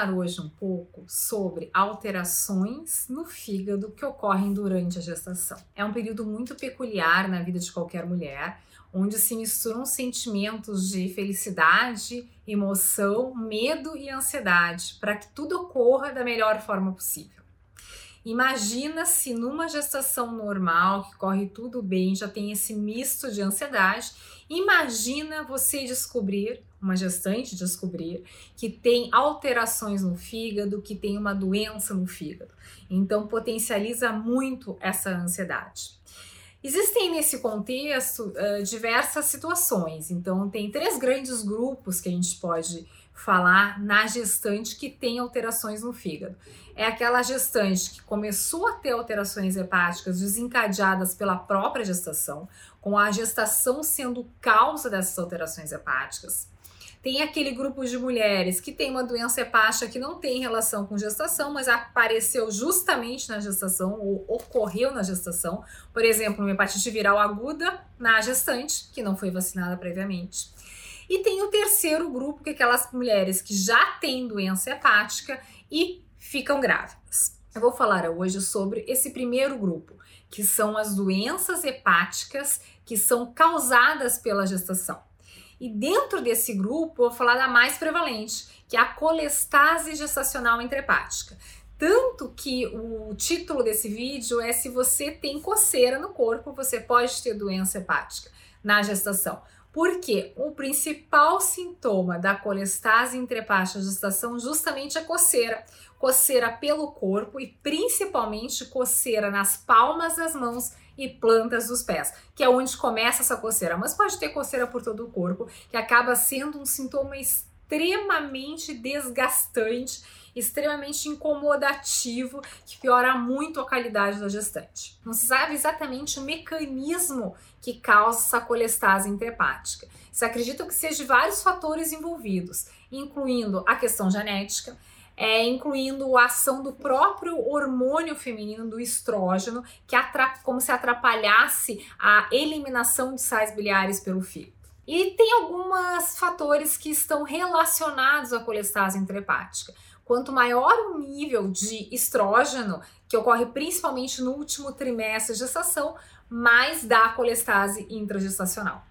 falar hoje um pouco sobre alterações no fígado que ocorrem durante a gestação. É um período muito peculiar na vida de qualquer mulher, onde se misturam sentimentos de felicidade, emoção, medo e ansiedade, para que tudo ocorra da melhor forma possível. Imagina se numa gestação normal, que corre tudo bem, já tem esse misto de ansiedade. Imagina você descobrir, uma gestante descobrir, que tem alterações no fígado, que tem uma doença no fígado. Então, potencializa muito essa ansiedade. Existem nesse contexto diversas situações, então tem três grandes grupos que a gente pode falar na gestante que tem alterações no fígado. É aquela gestante que começou a ter alterações hepáticas desencadeadas pela própria gestação, com a gestação sendo causa dessas alterações hepáticas. Tem aquele grupo de mulheres que tem uma doença hepática que não tem relação com gestação, mas apareceu justamente na gestação ou ocorreu na gestação. Por exemplo, uma hepatite viral aguda na gestante, que não foi vacinada previamente. E tem o terceiro grupo, que é aquelas mulheres que já têm doença hepática e ficam grávidas. Eu vou falar hoje sobre esse primeiro grupo, que são as doenças hepáticas que são causadas pela gestação. E dentro desse grupo, eu vou falar da mais prevalente, que é a colestase gestacional intrahepática. Tanto que o título desse vídeo é se você tem coceira no corpo, você pode ter doença hepática na gestação. Porque o principal sintoma da colestase intrahepática gestação justamente é coceira. Coceira pelo corpo e principalmente coceira nas palmas das mãos e plantas dos pés, que é onde começa essa coceira. Mas pode ter coceira por todo o corpo, que acaba sendo um sintoma extremamente desgastante, extremamente incomodativo, que piora muito a qualidade da gestante. Não se sabe exatamente o mecanismo que causa essa colestase intrahepática. Se acredita que seja vários fatores envolvidos, incluindo a questão genética, é, incluindo a ação do próprio hormônio feminino, do estrógeno, que como se atrapalhasse a eliminação de sais biliares pelo fígado. E tem alguns fatores que estão relacionados à colestase intrahepática. Quanto maior o nível de estrógeno, que ocorre principalmente no último trimestre de gestação, mais dá colestase intragestacional.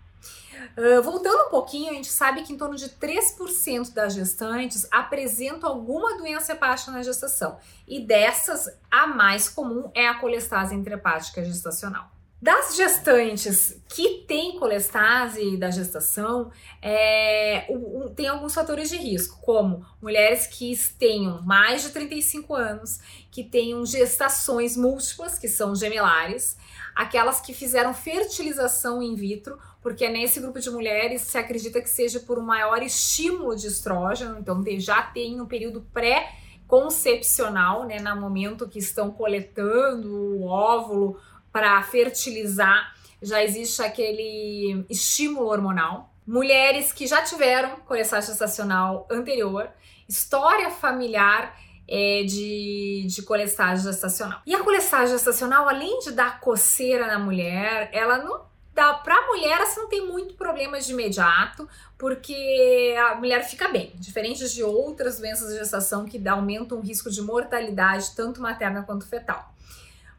Uh, voltando um pouquinho, a gente sabe que em torno de 3% das gestantes apresentam alguma doença hepática na gestação, e dessas, a mais comum é a colestase intrahepática gestacional. Das gestantes que têm colestase da gestação, é, o, tem alguns fatores de risco, como mulheres que tenham mais de 35 anos, que tenham gestações múltiplas, que são gemelares, aquelas que fizeram fertilização in vitro, porque nesse grupo de mulheres se acredita que seja por um maior estímulo de estrógeno, então já tem um período pré concepcional, né, no momento que estão coletando o óvulo para fertilizar, já existe aquele estímulo hormonal. Mulheres que já tiveram colestase gestacional anterior, história familiar é, de, de colestase gestacional. E a colestase gestacional, além de dar coceira na mulher, ela não dá para a mulher, assim, não tem muito problema de imediato, porque a mulher fica bem, diferente de outras doenças de gestação que aumentam o risco de mortalidade, tanto materna quanto fetal.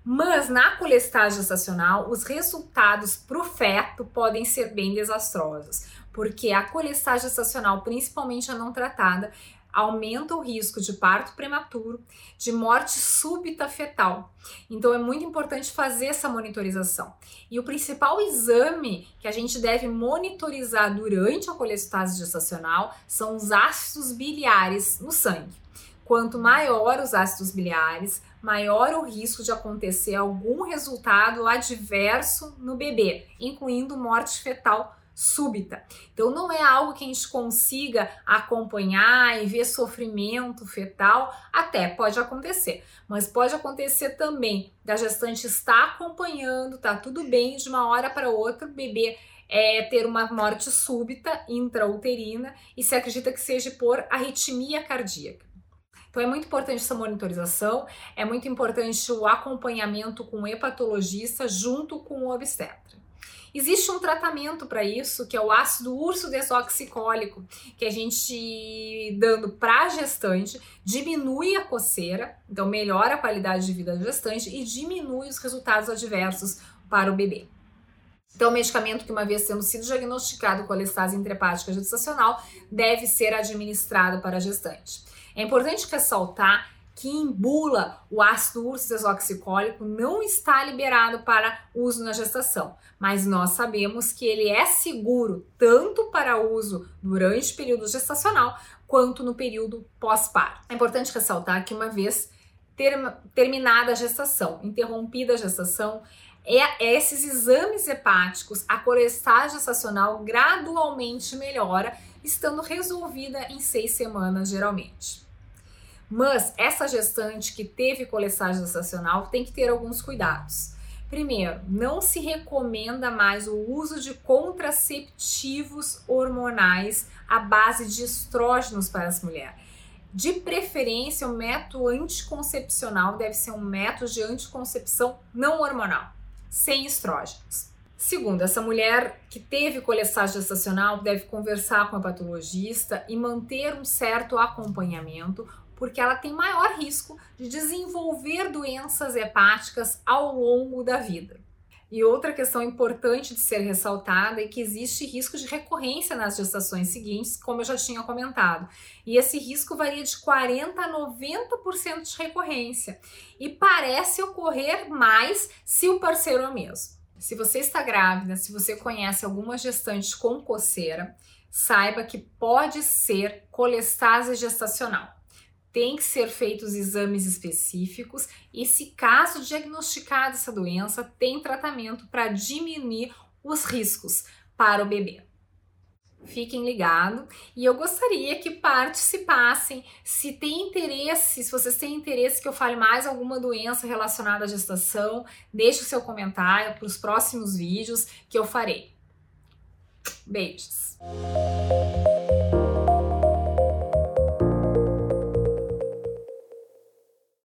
Mas na colestase gestacional, os resultados para o feto podem ser bem desastrosos, porque a colestase gestacional, principalmente a não tratada, aumenta o risco de parto prematuro, de morte súbita fetal. Então é muito importante fazer essa monitorização. E o principal exame que a gente deve monitorizar durante a colestase gestacional são os ácidos biliares no sangue. Quanto maior os ácidos biliares, maior o risco de acontecer algum resultado adverso no bebê, incluindo morte fetal súbita. Então não é algo que a gente consiga acompanhar e ver sofrimento fetal, até pode acontecer, mas pode acontecer também da gestante estar acompanhando, tá tudo bem, de uma hora para outra o bebê é, ter uma morte súbita intrauterina e se acredita que seja por arritmia cardíaca. Então é muito importante essa monitorização, é muito importante o acompanhamento com o hepatologista junto com o obstetra. Existe um tratamento para isso, que é o ácido urso desoxicólico, que a gente dando para a gestante diminui a coceira, então melhora a qualidade de vida da gestante e diminui os resultados adversos para o bebê. Então, o medicamento que, uma vez tendo sido diagnosticado com alestase intrahepática gestacional, deve ser administrado para a gestante. É importante ressaltar que em bula o ácido urso desoxicólico não está liberado para uso na gestação, mas nós sabemos que ele é seguro tanto para uso durante o período gestacional quanto no período pós-parto. É importante ressaltar que uma vez ter, terminada a gestação, interrompida a gestação, é, esses exames hepáticos, a colestase gestacional gradualmente melhora, estando resolvida em seis semanas geralmente. Mas essa gestante que teve colestase gestacional tem que ter alguns cuidados. Primeiro, não se recomenda mais o uso de contraceptivos hormonais à base de estrógenos para as mulheres. De preferência, o método anticoncepcional deve ser um método de anticoncepção não hormonal, sem estrógenos. Segundo, essa mulher que teve colestase gestacional deve conversar com a patologista e manter um certo acompanhamento, porque ela tem maior risco de desenvolver doenças hepáticas ao longo da vida. E outra questão importante de ser ressaltada é que existe risco de recorrência nas gestações seguintes, como eu já tinha comentado. E esse risco varia de 40 a 90% de recorrência e parece ocorrer mais se o parceiro é o mesmo. Se você está grávida, se você conhece alguma gestante com coceira, saiba que pode ser colestase gestacional tem que ser feitos exames específicos e, se caso diagnosticada essa doença, tem tratamento para diminuir os riscos para o bebê. Fiquem ligados e eu gostaria que participassem. Se tem interesse, se vocês têm interesse que eu fale mais alguma doença relacionada à gestação, deixe o seu comentário para os próximos vídeos que eu farei. Beijos!